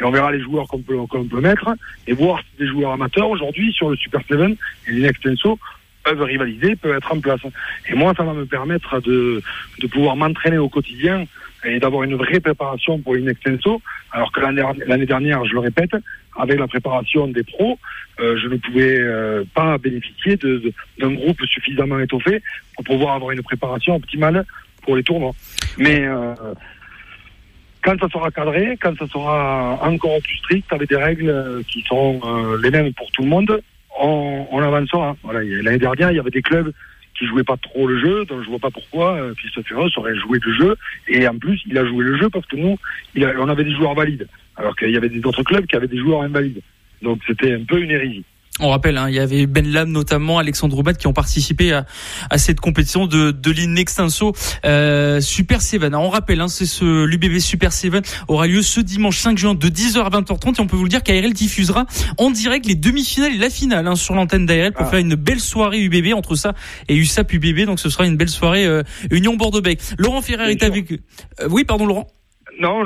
Et on verra les joueurs qu'on peut, qu'on peut mettre. Et voir si des joueurs amateurs aujourd'hui sur le Super Seven et les Extenso peuvent rivaliser, peuvent être en place. Et moi, ça va me permettre de, de pouvoir m'entraîner au quotidien et d'avoir une vraie préparation pour une extenso, alors que l'année dernière, je le répète, avec la préparation des pros, euh, je ne pouvais euh, pas bénéficier d'un de, d'un groupe suffisamment étoffé pour pouvoir avoir une préparation optimale pour les tournois. Mais euh, quand ça sera cadré, quand ça sera encore plus strict, avec des règles qui seront euh, les mêmes pour tout le monde, on, avancera. Voilà, l'année dernière, il y avait des clubs qui jouaient pas trop le jeu, donc je vois pas pourquoi euh, Christophe aurait joué le jeu. Et en plus, il a joué le jeu parce que nous, il on avait des joueurs valides, alors qu'il y avait des autres clubs qui avaient des joueurs invalides. Donc c'était un peu une hérésie. On rappelle, hein, il y avait Ben Lam notamment, Alexandre Roubat qui ont participé à, à cette compétition de, de l'Inextenso euh, Super Seven. on rappelle, hein, c'est ce l'UBB Super Seven aura lieu ce dimanche 5 juin de 10h à 20h30 et on peut vous le dire qu'ARL diffusera en direct les demi-finales et la finale hein, sur l'antenne d'ARL pour ah. faire une belle soirée UBB entre ça et USAP UBB. Donc ce sera une belle soirée euh, Union Bordeaux-Bègles. Laurent Ferrer est avec. Euh, oui, pardon Laurent. Non,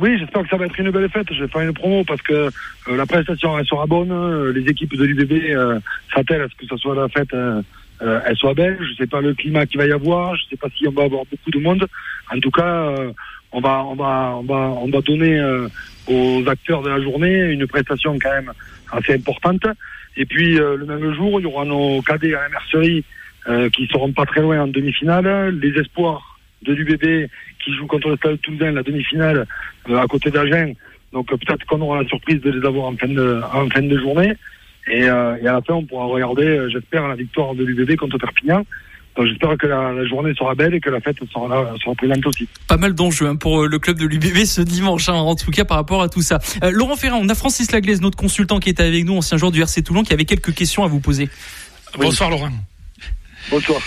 oui, j'espère que ça va être une belle fête. Je vais faire une promo parce que euh, la prestation elle sera bonne. Euh, les équipes de l'UBB euh, s'attellent à ce que ça soit la fête, euh, elle soit belle. Je sais pas le climat qu'il va y avoir. Je sais pas si on va avoir beaucoup de monde. En tout cas, on va, on va, on va, on va donner aux acteurs de la journée une prestation quand même assez importante. Et puis le même jour, il y aura nos cadets à la mercerie qui seront pas très loin en demi-finale. Les espoirs de l'UBB qui joue contre le Stade Toulousain la demi-finale à côté d'Agen. Donc peut-être qu'on aura la surprise de les avoir en fin de, en fin de journée. Et, et à la fin, on pourra regarder, j'espère, la victoire de l'UBB contre Perpignan. Donc j'espère que la, journée sera belle et que la fête sera, sera présente aussi. Pas mal d'enjeux hein, pour le club de l'UBB ce dimanche, hein, en tout cas par rapport à tout ça. Euh, Laurent Ferrand, on a Francis Laglaise, notre consultant qui était avec nous, ancien joueur du RC Toulon, qui avait quelques questions à vous poser. Bonsoir Laurent. Bonsoir.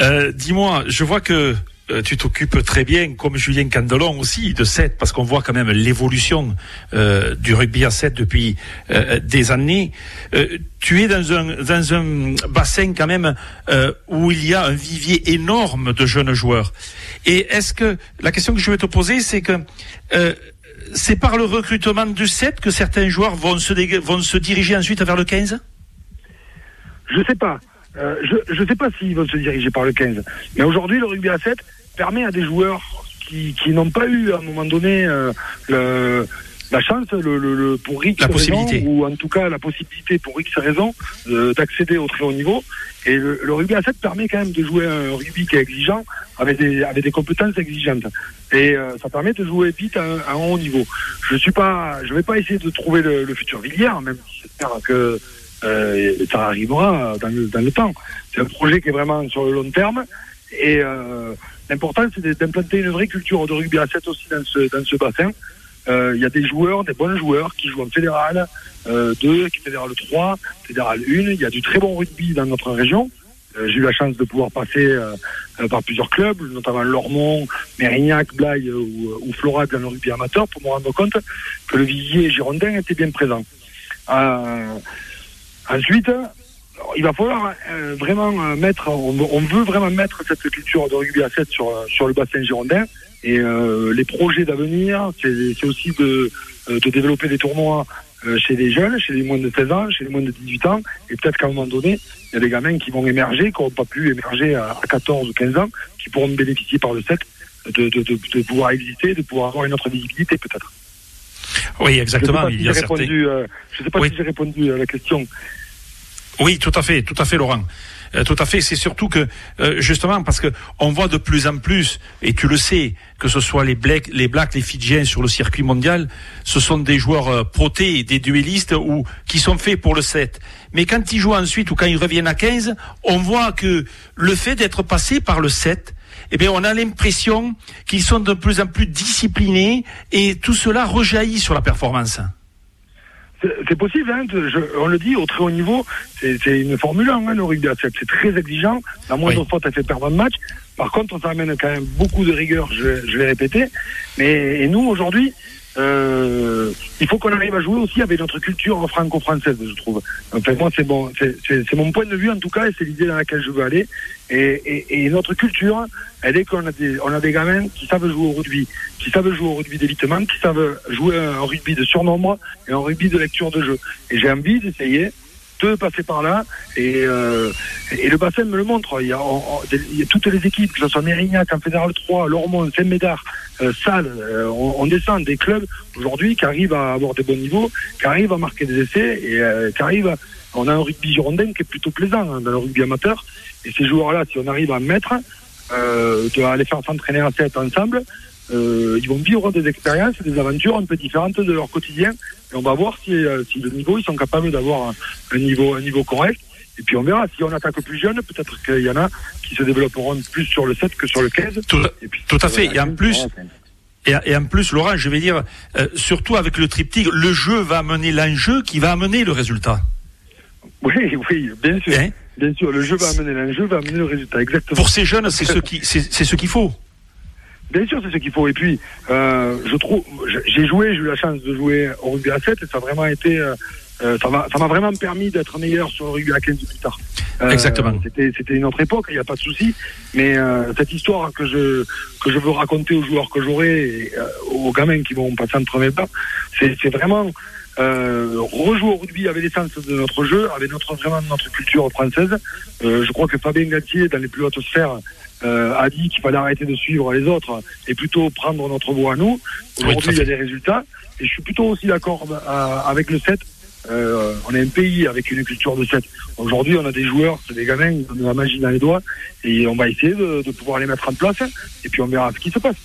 Euh, Dis-moi, je vois que euh, tu t'occupes très bien, comme Julien Candelon aussi, de 7, parce qu'on voit quand même l'évolution euh, du rugby à 7 depuis euh, des années. tu es dans un, dans un bassin quand même où il y a un vivier énorme de jeunes joueurs. Et est-ce que la question que je vais te poser, c'est que c'est par le recrutement du 7 que certains joueurs vont se, vont se diriger ensuite vers le 15 Je sais pas. je ne sais pas s'ils vont se diriger par le 15. Mais aujourd'hui, le rugby à 7, permet à des joueurs qui, qui n'ont pas eu à un moment donné euh, le, la chance, le, le, pour X la possibilité. ou en tout cas la possibilité pour X raisons euh, d'accéder au très haut niveau. Et le, rugby à 7 permet quand même de jouer un rugby qui est exigeant, avec des, avec des compétences exigeantes. Et euh, ça permet de jouer vite à, un haut niveau. Je suis pas, je vais pas essayer de trouver le, futur Villiers, même si j'espère que ça arrivera dans le, dans le temps. C'est un projet qui est vraiment sur le long terme. Et euh, L'important, c'est d'implanter une vraie culture de rugby à 7 aussi dans ce, dans ce bassin. Euh, il y a des joueurs, des bons joueurs qui jouent en fédéral euh, 2, fédéral 3, fédéral 1. Il y a du très bon rugby dans notre région. Euh, j'ai eu la chance de pouvoir passer par plusieurs clubs, notamment Lormont, Mérignac, Blaye ou, ou Florac dans le rugby amateur, pour me rendre compte que le Villiers girondin était bien présent. ensuite, il va falloir euh, vraiment euh, mettre, on, veut vraiment mettre cette culture de rugby à 7 sur, sur le bassin girondin. Et euh, les projets d'avenir, c'est aussi de, de développer des tournois chez les jeunes, chez les moins de 16 ans, chez les moins de 18 ans. Et peut-être qu'à un moment donné, il y a des gamins qui vont émerger, qui n'ont pas pu émerger à, 14 ou 15 ans, qui pourront bénéficier par le 7 de, de, de, pouvoir exister, de pouvoir avoir une autre visibilité peut-être. Oui, exactement. Je ne sais pas si j'ai sais pas si j'ai répondu à la question. Oui, tout à fait, tout à fait, Laurent. Euh, tout à fait. C'est surtout que euh, justement parce que on voit de plus en plus, et tu le sais, que ce soit les Blacks, les les Fidjiens sur le circuit mondial, ce sont des joueurs euh, protés, des duellistes ou qui sont faits pour le 7. Mais quand ils jouent ensuite ou quand ils reviennent à 15, on voit que le fait d'être passé par le 7, eh bien, on a l'impression qu'ils sont de plus en plus disciplinés et tout cela rejaillit sur la performance. C'est possible, hein, on le dit, au très haut niveau, c'est une Formule 1, hein, le rugby à 7. C'est très exigeant. La moindre faute, elle fait perdre un match. Par contre, ça amène quand même beaucoup de rigueur, je, je vais répéter. Mais et nous, aujourd'hui, euh, il faut qu'on arrive à jouer aussi avec notre culture franco-française, je trouve. Enfin, moi, c'est c'est mon point de vue en tout cas, et c'est l'idée dans laquelle je veux aller. Et notre culture, elle est qu'on a des, on a des gamins qui savent jouer au rugby, qui savent jouer au rugby d'évitement, qui savent jouer un rugby de surnombre et un rugby de lecture de jeu. Et j'ai envie d'essayer de passer par là et, euh, et le bassin me le montre. Il y, a, toutes les équipes, que ce soit Mérignac, en Fédéral 3, Lormont, Saint-Médard, euh, Salle, euh, on, descend des clubs aujourd'hui qui arrivent à avoir des bons niveaux, qui arrivent à marquer des essais et euh, qui arrivent on a un rugby girondin qui est plutôt plaisant hein, dans le rugby amateur et ces joueurs-là, si on arrive à mettre, de aller faire s'entraîner à 7 ensemble, euh, ils vont vivre des expériences, des aventures un peu différentes de leur quotidien. Et on va voir si, euh, si le niveau, ils sont capables d'avoir un, niveau, un niveau correct. Et puis on verra, si on attaque plus jeune, peut-être qu'il y en a qui se développeront plus sur le 7 que sur le 15. Tout, tout à fait. Et en plus, et, en plus, Laurent, je vais dire, euh, surtout avec le triptyque, le jeu va amener l'enjeu qui va amener le résultat. Oui, oui, bien sûr. Hein? Bien sûr, le jeu va amener l'enjeu, va amener le résultat, exactement. Pour ces jeunes, c'est ce qui, c'est ce qu'il faut. Bien sûr, c'est ce qu'il faut. Et puis, euh, je trouve, j'ai joué, j'ai eu la chance de jouer au rugby à 7 et ça a vraiment été, euh, euh ça m'a vraiment permis d'être meilleur sur le rugby à 15 plus tard. Euh, Exactement. C'était une autre époque, il n'y a pas de souci. Mais euh, cette histoire que je que je veux raconter aux joueurs que j'aurai, aux gamins qui vont passer en premier pas, c'est vraiment euh, rejouer au rugby avec l'essence de notre jeu, avec notre vraiment notre culture française. Euh, je crois que Fabien Gatier, dans les plus hautes sphères, euh, a dit qu'il fallait arrêter de suivre les autres et plutôt prendre notre voie à nous. Aujourd'hui, il y a des résultats. Et je suis plutôt aussi d'accord avec le 7 Euh, on est un pays avec une culture de 7. Aujourd'hui, on a des joueurs, c'est des gamins, ils ont de la magie dans les doigts, et on va essayer de pouvoir les mettre en place, et puis on verra ce qui se passe.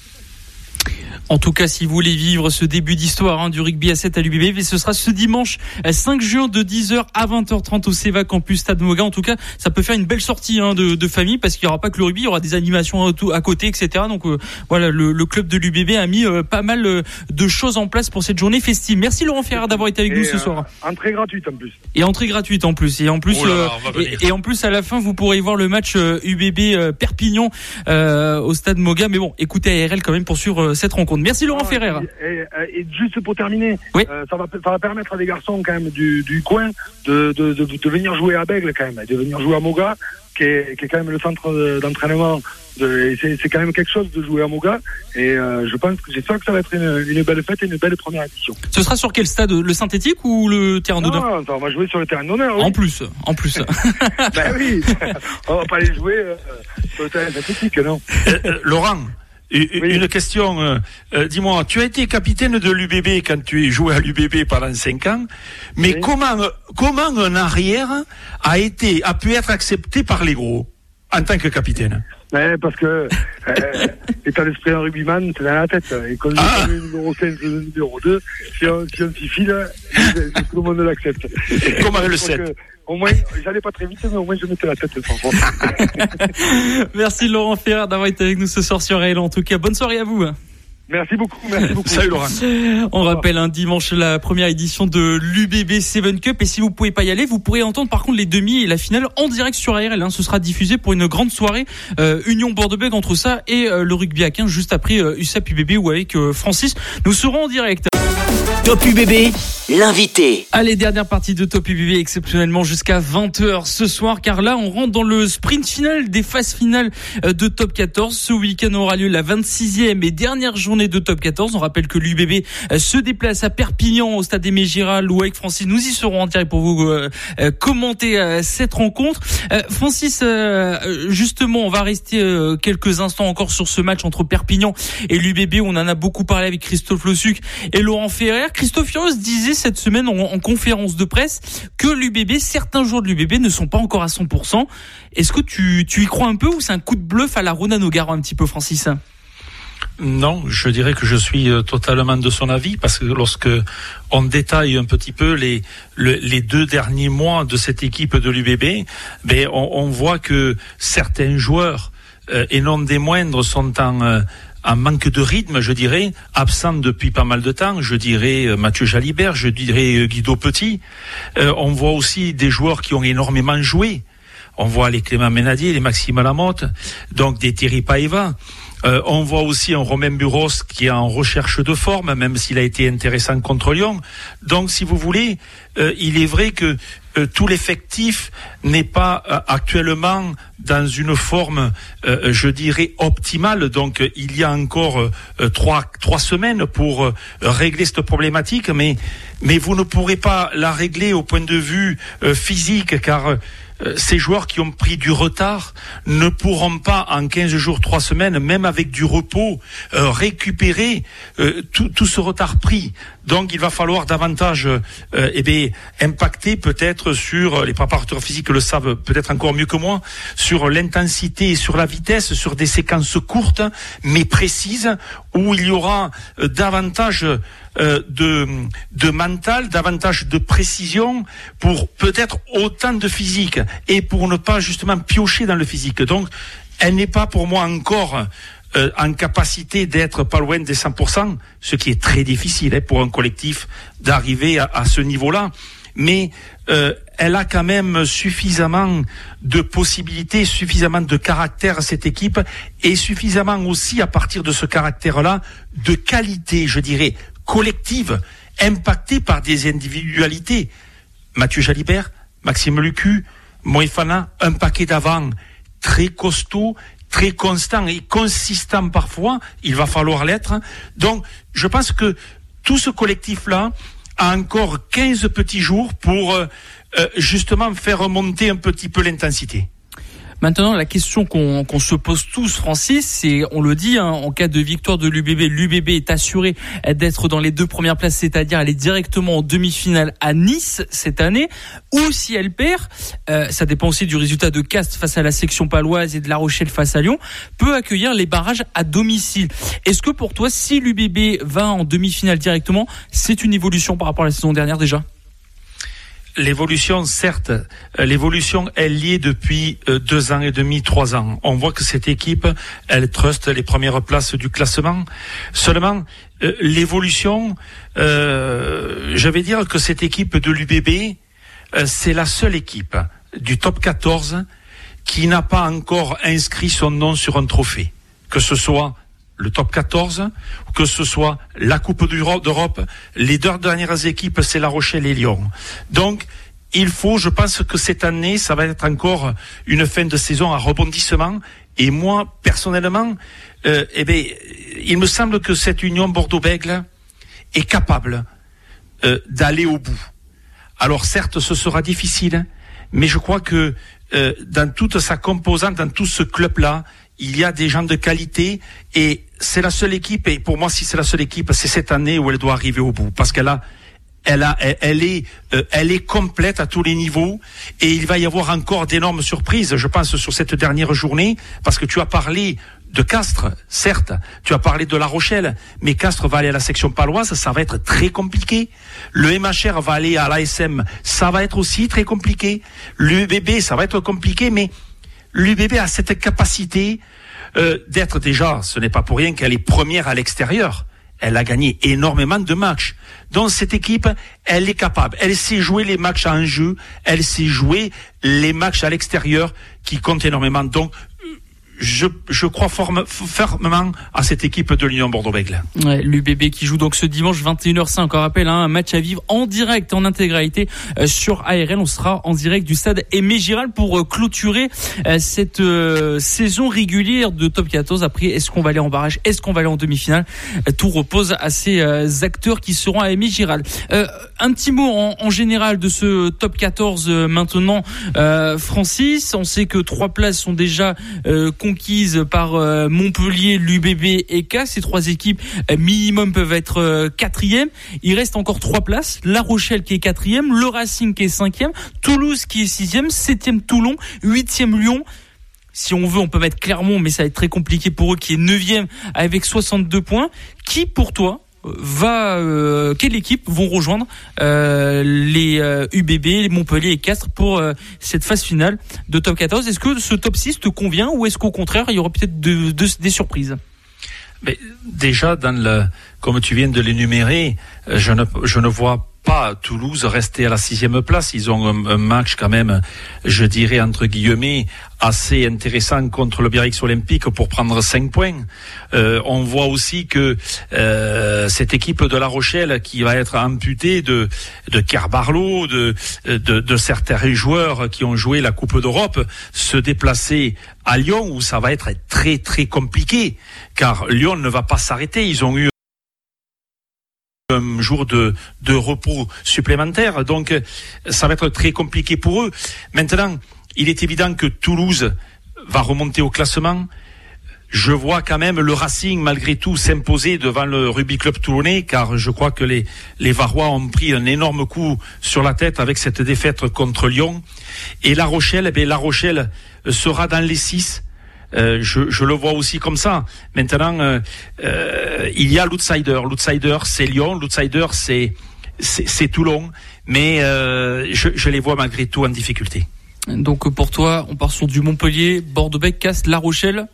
En tout cas, si vous voulez vivre ce début d'histoire hein, du rugby à 7 à l'UBB, ce sera ce dimanche 5 euh, juin de 10h à 20h30 au Seva Campus Stade Moga. En tout cas, ça peut faire une belle sortie hein, de, de, famille parce qu'il n'y aura pas que le rugby, il y aura des animations à, côté, etc. Donc euh, voilà, le, le, club de l'UBB a mis euh, pas mal de choses en place pour cette journée festive. Merci Laurent Ferrer d'avoir été avec nous ce soir. entrée gratuite en plus. Et entrée gratuite en plus. Et en plus, oh et, en plus à la fin, vous pourrez voir le match UBB Perpignan au Stade Moga. Mais bon, écoutez ARL quand même pour suivre cette rencontre. Merci Laurent Ferrer. Et, juste pour terminer, euh, ça, va, ça va permettre à des garçons quand même du, du coin de, de, de, de, venir jouer à Bègle quand même, de venir jouer à Moga, qui est, qui est quand même le centre d'entraînement. c'est quand même quelque chose de jouer à Moga. Et euh, je pense que j'espère que ça va être une, une, belle fête et une belle première édition. Ce sera sur quel stade Le synthétique ou le terrain d'honneur? Non, on va jouer sur le terrain d'honneur. En plus, en plus. ben oui, on va pas aller jouer euh, sur le terrain synthétique, non. Laurent une question, euh, euh, dis-moi, tu as été capitaine de l'UBB quand tu es joué à l'UBB pendant 5 ans, mais comment, comment un arrière a été, a pu être accepté par les gros en tant que capitaine? Ouais, parce que euh, l'état d'esprit d'un rugbyman, c'est dans la tête. Et quand ah. le numéro 5 le numéro 2, si on s'y file, tout le monde l'accepte. Comment le 7 au moins, j'allais pas très vite, mais au moins je mettais la tête. Merci Laurent Ferrer d'avoir été avec nous ce soir sur RL. En tout cas, bonne soirée à vous. Merci beaucoup, merci beaucoup. Salut Laurent. On rappelle un dimanche la première édition de l'UBB Seven Cup et si vous pouvez pas y aller, vous pourrez entendre par contre les demi et la finale en direct sur ARL. Hein. Ce sera diffusé pour une grande soirée euh, Union Bordeaux-Bègles entre ça et euh, le rugby à 15 juste après euh, USAP UBB ou avec euh, Francis. Nous serons en direct. Top UBB, l'invité. Allez, dernière partie de Top UBB exceptionnellement jusqu'à 20h ce soir car là on rentre dans le sprint final des phases finales euh, de Top 14. Ce week-end aura lieu la 26e et dernière journée de Top 14. On rappelle que l'UBB euh, se déplace à Perpignan au stade des Giral où avec Francis nous y serons en direct pour vous euh, commenter cette rencontre. Francis, justement on va rester quelques instants encore sur ce match entre Perpignan et l'UBB. On en a beaucoup parlé avec Christophe Lossuc et Laurent Ferrer. Christophe Furios disait cette semaine en, conférence de presse que l'UBB, certains joueurs de l'UBB ne sont pas encore à 100%. Est-ce que tu, y crois un peu ou c'est un coup de bluff à la Rona Nogaro un petit peu, Francis? Non, je dirais que je suis euh, totalement de son avis parce que lorsque on détaille un petit peu les les deux derniers mois de cette équipe de l'UBB, ben on, on, voit que certains joueurs euh, et non des moindres sont en euh, un manque de rythme, je dirais, absent depuis pas mal de temps. Je dirais euh, Mathieu Jalibert, je dirais euh, Guido Petit. Euh, on voit aussi des joueurs qui ont énormément joué. On voit les Clément Ménadier, les Maxime Lamotte, donc des Thierry Paeva. on voit aussi un Romain Buros qui est en recherche de forme, même s'il a été intéressant contre Lyon. Donc, si vous voulez, il est vrai que euh, tout l'effectif n'est pas euh, actuellement dans une forme, euh, je dirais, optimale. Donc, il y a encore trois, trois semaines pour régler cette problématique, mais, mais vous ne pourrez pas la régler au point de vue physique, car ces joueurs qui ont pris du retard ne pourront pas en 15 jours, 3 semaines, même avec du repos, récupérer tout, tout, ce retard pris. Donc il va falloir davantage euh, eh bien, impacter peut-être sur, les préparateurs physiques le savent peut-être encore mieux que moi, sur l'intensité et sur la vitesse, sur des séquences courtes mais précises, où il y aura euh, davantage euh, de, de mental, davantage de précision pour peut-être autant de physique et pour ne pas justement piocher dans le physique. Donc elle n'est pas pour moi encore euh, en capacité d'être pas loin des 100%, ce qui est très difficile hein, pour un collectif d'arriver à, ce niveau-là. Mais euh, elle a quand même suffisamment de possibilités, suffisamment de caractère à cette équipe et suffisamment aussi à partir de ce caractère-là de qualité, je dirais, collective, impactée par des individualités. Mathieu Jalibert, Maxime Lucu, Moïfana, un paquet d'avant, très costaud, très constant et consistant parfois, il va falloir l'être. Donc, je pense que tout ce collectif-là a encore 15 petits jours pour euh, euh, justement faire remonter un petit peu l'intensité. Maintenant, la question qu'on se pose tous, Francis, c'est, on le dit, hein, en cas de victoire de l'UBB, l'UBB est assuré d'être dans les deux premières places, c'est-à-dire aller directement en demi-finale à Nice cette année. Ou si elle perd, euh, ça dépend aussi du résultat de Cast face à la section paloise et de La Rochelle face à Lyon, peut accueillir les barrages à domicile. Est-ce que pour toi, si l'UBB va en demi-finale directement, c'est une évolution par rapport à la saison dernière déjà? L'évolution, certes, euh, l'évolution est liée depuis euh, deux ans et demi, trois ans. On voit que cette équipe, elle truste les premières places du classement. Seulement, euh, l'évolution, je vais dire que cette équipe de l'UBB, c'est la seule équipe du top 14 qui n'a pas encore inscrit son nom sur un trophée. Que ce soit le top 14, que ce soit la Coupe d'Europe, les deux dernières équipes, c'est La Rochelle et Lyon. Donc, il faut, je pense que cette année, ça va être encore une fin de saison à rebondissement. Et moi, personnellement, euh, eh bien, il me semble que cette union Bordeaux-Bègle est capable euh, d'aller au bout. Alors certes, ce sera difficile, mais je crois que euh, dans toute sa composante, dans tout ce club-là, il y a des gens de qualité et c'est la seule équipe, et pour moi, si c'est la seule équipe, c'est cette année où elle doit arriver au bout, parce qu'elle a, elle a, elle, est, euh, elle est complète à tous les niveaux, et il va y avoir encore d'énormes surprises, je pense, sur cette dernière journée, parce que tu as parlé de Castres, certes, tu as parlé de La Rochelle, mais Castres va aller à la section paloise, ça va être très compliqué. Le MHR va aller à l'ASM, ça va être aussi très compliqué. L'UBB, ça va être compliqué, mais l'UBB a cette capacité euh, d'être déjà, ce n'est pas pour rien qu'elle est première à l'extérieur. Elle a gagné énormément de matchs. Donc cette équipe, elle est capable. Elle sait jouer les matchs en jeu. Elle sait jouer les matchs à l'extérieur qui comptent énormément. Donc je, je crois fermement à cette équipe de l'Union Bordeaux-Bègles. Ouais, L'UBB qui joue donc ce dimanche 21h05, encore rappel, hein, un match à vivre en direct, en intégralité euh, sur ARL. On sera en direct du stade Aimé Giral pour euh, clôturer euh, cette saison régulière de Top 14. Après, est-ce qu'on va aller en barrage? Est-ce qu'on va aller en demi-finale? Tout repose à ces acteurs qui seront à Aimé Giral. un petit mot en, en, général de ce Top 14 maintenant, Francis. On sait que trois places sont déjà conquise par euh, Montpellier, l'UBB et K. Ces trois équipes euh, minimum peuvent être euh, quatrième. Il reste encore trois places. La Rochelle qui est quatrième, le Racing qui est cinquième, Toulouse qui est sixième, septième Toulon, huitième Lyon si on veut, on peut mettre Clermont, mais ça va être très compliqué pour eux, qui est neuvième avec 62 points. Qui, pour toi, va euh, quelle équipe vont rejoindre euh, les UBB, euh, les Montpellier et Castres pour cette phase finale de top 14 Est-ce que ce top 6 te convient ou est-ce qu'au contraire il y aura peut-être de, des surprises? Mais déjà dans le comme tu viens de l'énumérer, je ne je ne vois pas Toulouse rester à la sixième place. Ils ont un, match quand même, je dirais entre guillemets, assez intéressant contre le Biarritz Olympique pour prendre cinq points. Euh, on voit aussi que euh, cette équipe de La Rochelle qui va être amputée de de Carbarlo, de, de, de certains joueurs qui ont joué la Coupe d'Europe, se déplacer à Lyon où ça va être très très compliqué car Lyon ne va pas s'arrêter. Ils ont eu un jour de, de repos supplémentaire. Donc, ça va être très compliqué pour eux. Maintenant, il est évident que Toulouse va remonter au classement. Je vois quand même le Racing, malgré tout, s'imposer devant le Rugby Club toulonnais, car je crois que les, les Varois ont pris un énorme coup sur la tête avec cette défaite contre Lyon. Et La Rochelle, eh La Rochelle sera dans les six euh, je, je, le vois aussi comme ça. Maintenant, euh, euh, il y a l'outsider. L'outsider, c'est Lyon. L'outsider, c'est c'est Toulon. Mais je, je, les vois malgré tout en difficulté. Donc pour toi, on part sur du Montpellier, Bordeaux-Bègles, Castres, La Rochelle.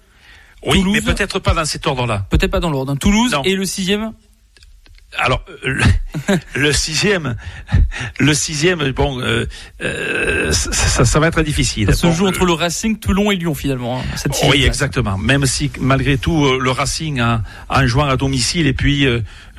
Oui, mais peut-être pas dans cet ordre-là. Peut-être pas dans l'ordre. Toulouse et le sixième alors le, sixième, le sixième, bon, euh, euh, ça, ça, va être difficile. Ça se joue entre le Racing, Toulon et Lyon finalement. Hein, oui, exactement. Même si malgré tout euh, le Racing a, a un joueur à domicile et puis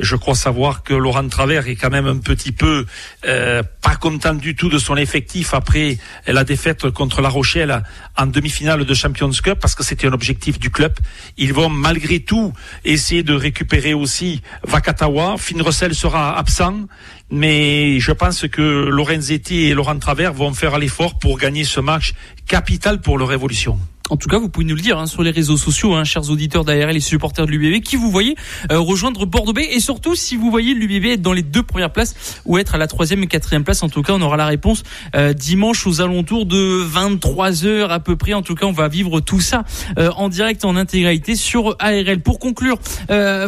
je crois savoir que Laurent Travers est quand même un petit peu euh, pas content du tout de son effectif après la défaite contre La Rochelle en demi-finale de Champions Cup parce que c'était un objectif du club. Ils vont malgré tout essayer de récupérer aussi Vakatawa. Finn Russell sera absent, mais je pense que Lorenzetti et Laurent Travers vont faire l'effort pour gagner ce match capital pour leur évolution. En tout cas, vous pouvez nous le dire hein, sur les réseaux sociaux, hein, chers auditeurs d'ARL et supporters de l'UBB, qui vous voyez euh, rejoindre Bordeaux B et surtout si vous voyez l'UBB être dans les deux premières places ou être à la troisième et quatrième place. En tout cas, on aura la réponse euh, dimanche aux alentours de 23 heures à peu près. En tout cas, on va vivre tout ça euh, en direct, en intégralité sur ARL. Pour conclure,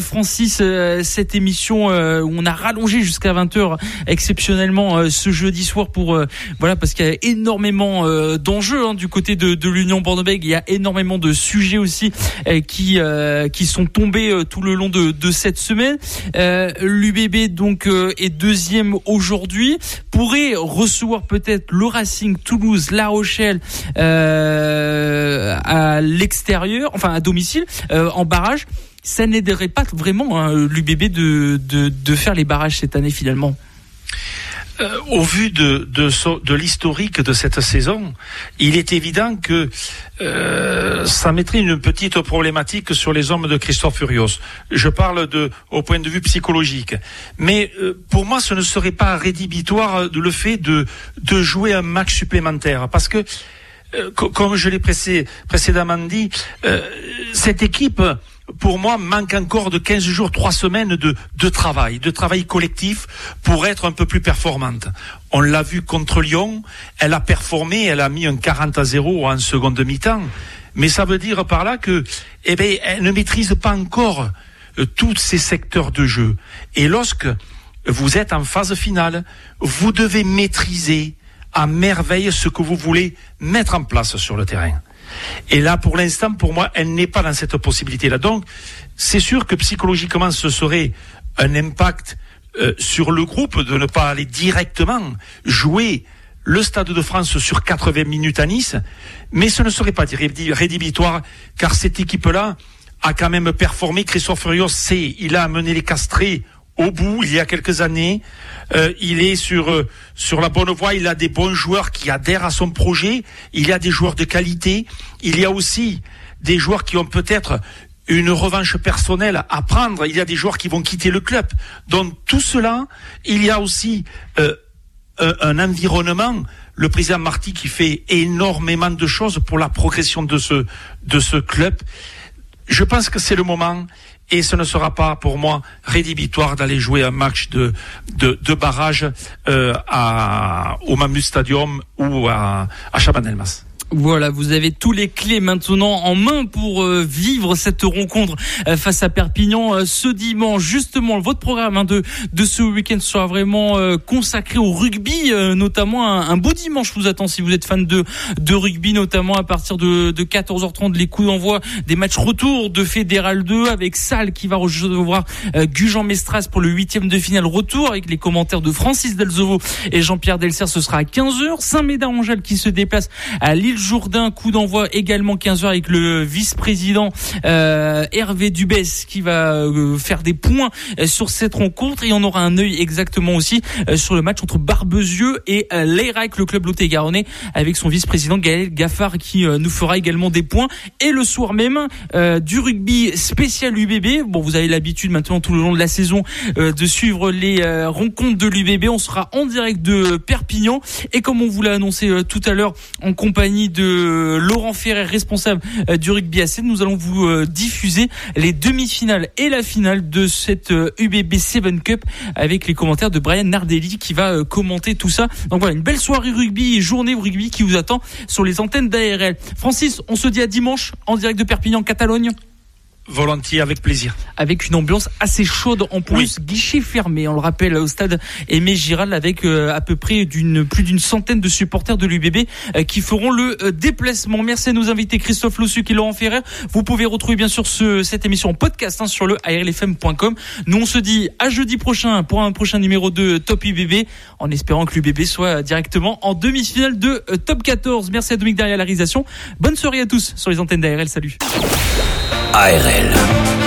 Francis, cette émission où on a rallongé jusqu'à 20 heures exceptionnellement ce jeudi soir pour voilà parce qu'il y a énormément d'enjeux hein, du côté de, de l'Union Bordeaux-Bègles y a énormément de sujets aussi euh, qui euh, qui sont tombés euh, tout le long de, cette semaine. L'UBB donc est deuxième aujourd'hui, pourrait recevoir peut-être le Racing, Toulouse, La Rochelle à l'extérieur, enfin à domicile, en barrage. Ça n'aiderait pas vraiment hein, l'UBB de, de faire les barrages cette année finalement. Euh, au vu de, de, de l'historique de cette saison, il est évident que euh, ça mettrait une petite problématique sur les hommes de Christophe Furios. Je parle de, au point de vue psychologique. Mais euh, pour moi, ce ne serait pas rédhibitoire le fait de, de jouer un match supplémentaire. Parce que, comme je l'ai précédemment dit, cette équipe pour moi, manque encore de 15 jours, 3 semaines de, de travail, de travail collectif pour être un peu plus performante. On l'a vu contre Lyon, elle a performé, elle a mis un 40 à 0 en seconde mi-temps. Mais ça veut dire par là que, eh ben, elle ne maîtrise pas encore euh, tous ces secteurs de jeu. Et lorsque vous êtes en phase finale, vous devez maîtriser à merveille ce que vous voulez mettre en place sur le terrain. Et là, pour l'instant, pour moi, elle n'est pas dans cette possibilité-là. Donc, c'est sûr que psychologiquement, ce serait un impact euh, sur le groupe de ne pas aller directement jouer le Stade de France sur 80 minutes à Nice, mais ce ne serait pas rédhibitoire, car cette équipe-là a quand même performé. Christophe Furios sait, il a amené les castrés au bout il y a quelques années. Euh, il est sur euh, sur la bonne voie. Il a des bons joueurs qui adhèrent à son projet. Il y a des joueurs de qualité. Il y a aussi des joueurs qui ont peut-être une revanche personnelle à prendre. Il y a des joueurs qui vont quitter le club. Donc tout cela, il y a aussi euh, un, environnement. Le président Marty qui fait énormément de choses pour la progression de ce de ce club. Je pense que c'est le moment et ce ne sera pas pour moi rédhibitoire d'aller jouer un match de, de, barrage euh, à, au Mamut Stadium ou à, à Chabanelmas. Voilà, vous avez tous les clés maintenant en main pour euh, vivre cette rencontre euh, face à Perpignan euh, ce dimanche. Justement, votre programme hein, de de ce week-end sera vraiment consacré au rugby, notamment un, beau dimanche vous attend si vous êtes fan de de rugby, notamment à partir de, de 14h30 les coups d'envoi des matchs retour de Fédéral 2 avec Salle qui va recevoir Gujan Mestras pour le huitième de finale retour avec les commentaires de Francis Delzovo et Jean-Pierre Delcer. Ce sera à 15h. Saint-Médard-Angèle qui se déplace à Lille Jourdain, coup d'envoi également 15h avec le vice-président euh, Hervé Dubès qui va euh, faire des points euh, sur cette rencontre et on aura un œil exactement aussi sur le match entre Barbezieux et l'Erac, le club Lot-et-Garonnais avec son vice-président Gaël Gaffard qui nous fera également des points et le soir même du rugby spécial UBB. Bon, vous avez l'habitude maintenant tout le long de la saison de suivre les rencontres de l'UBB. On sera en direct de Perpignan et comme on vous l'a annoncé tout à l'heure en compagnie de Laurent Ferrer, responsable euh, du rugby 7. Nous allons vous euh, diffuser les demi-finales et la finale de cette UBB euh, 7 Cup avec les commentaires de Brian Nardelli qui va commenter tout ça. Donc voilà, une belle soirée rugby et journée rugby qui vous attend sur les antennes d'ARL. Francis, on se dit à dimanche en direct de Perpignan, Catalogne. Volontiers, avec plaisir. Avec une ambiance assez chaude en plus, guichet fermé, on le rappelle, au stade Aimé Giral avec euh, à peu près d'une plus d'une centaine de supporters de l'UBB euh, qui feront le euh, déplacement. Merci à nos invités Christophe Lossuc et Laurent Ferrer. Vous pouvez retrouver bien sûr ce, cette émission en podcast hein, sur le ARLFM.com. Nous on se dit à jeudi prochain pour un prochain numéro de Top UBB en espérant que l'UBB soit directement en demi-finale de Top 14. Merci à Dominique derrière la réalisation. Bonne soirée à tous sur les antennes d'ARL. Salut. ARL.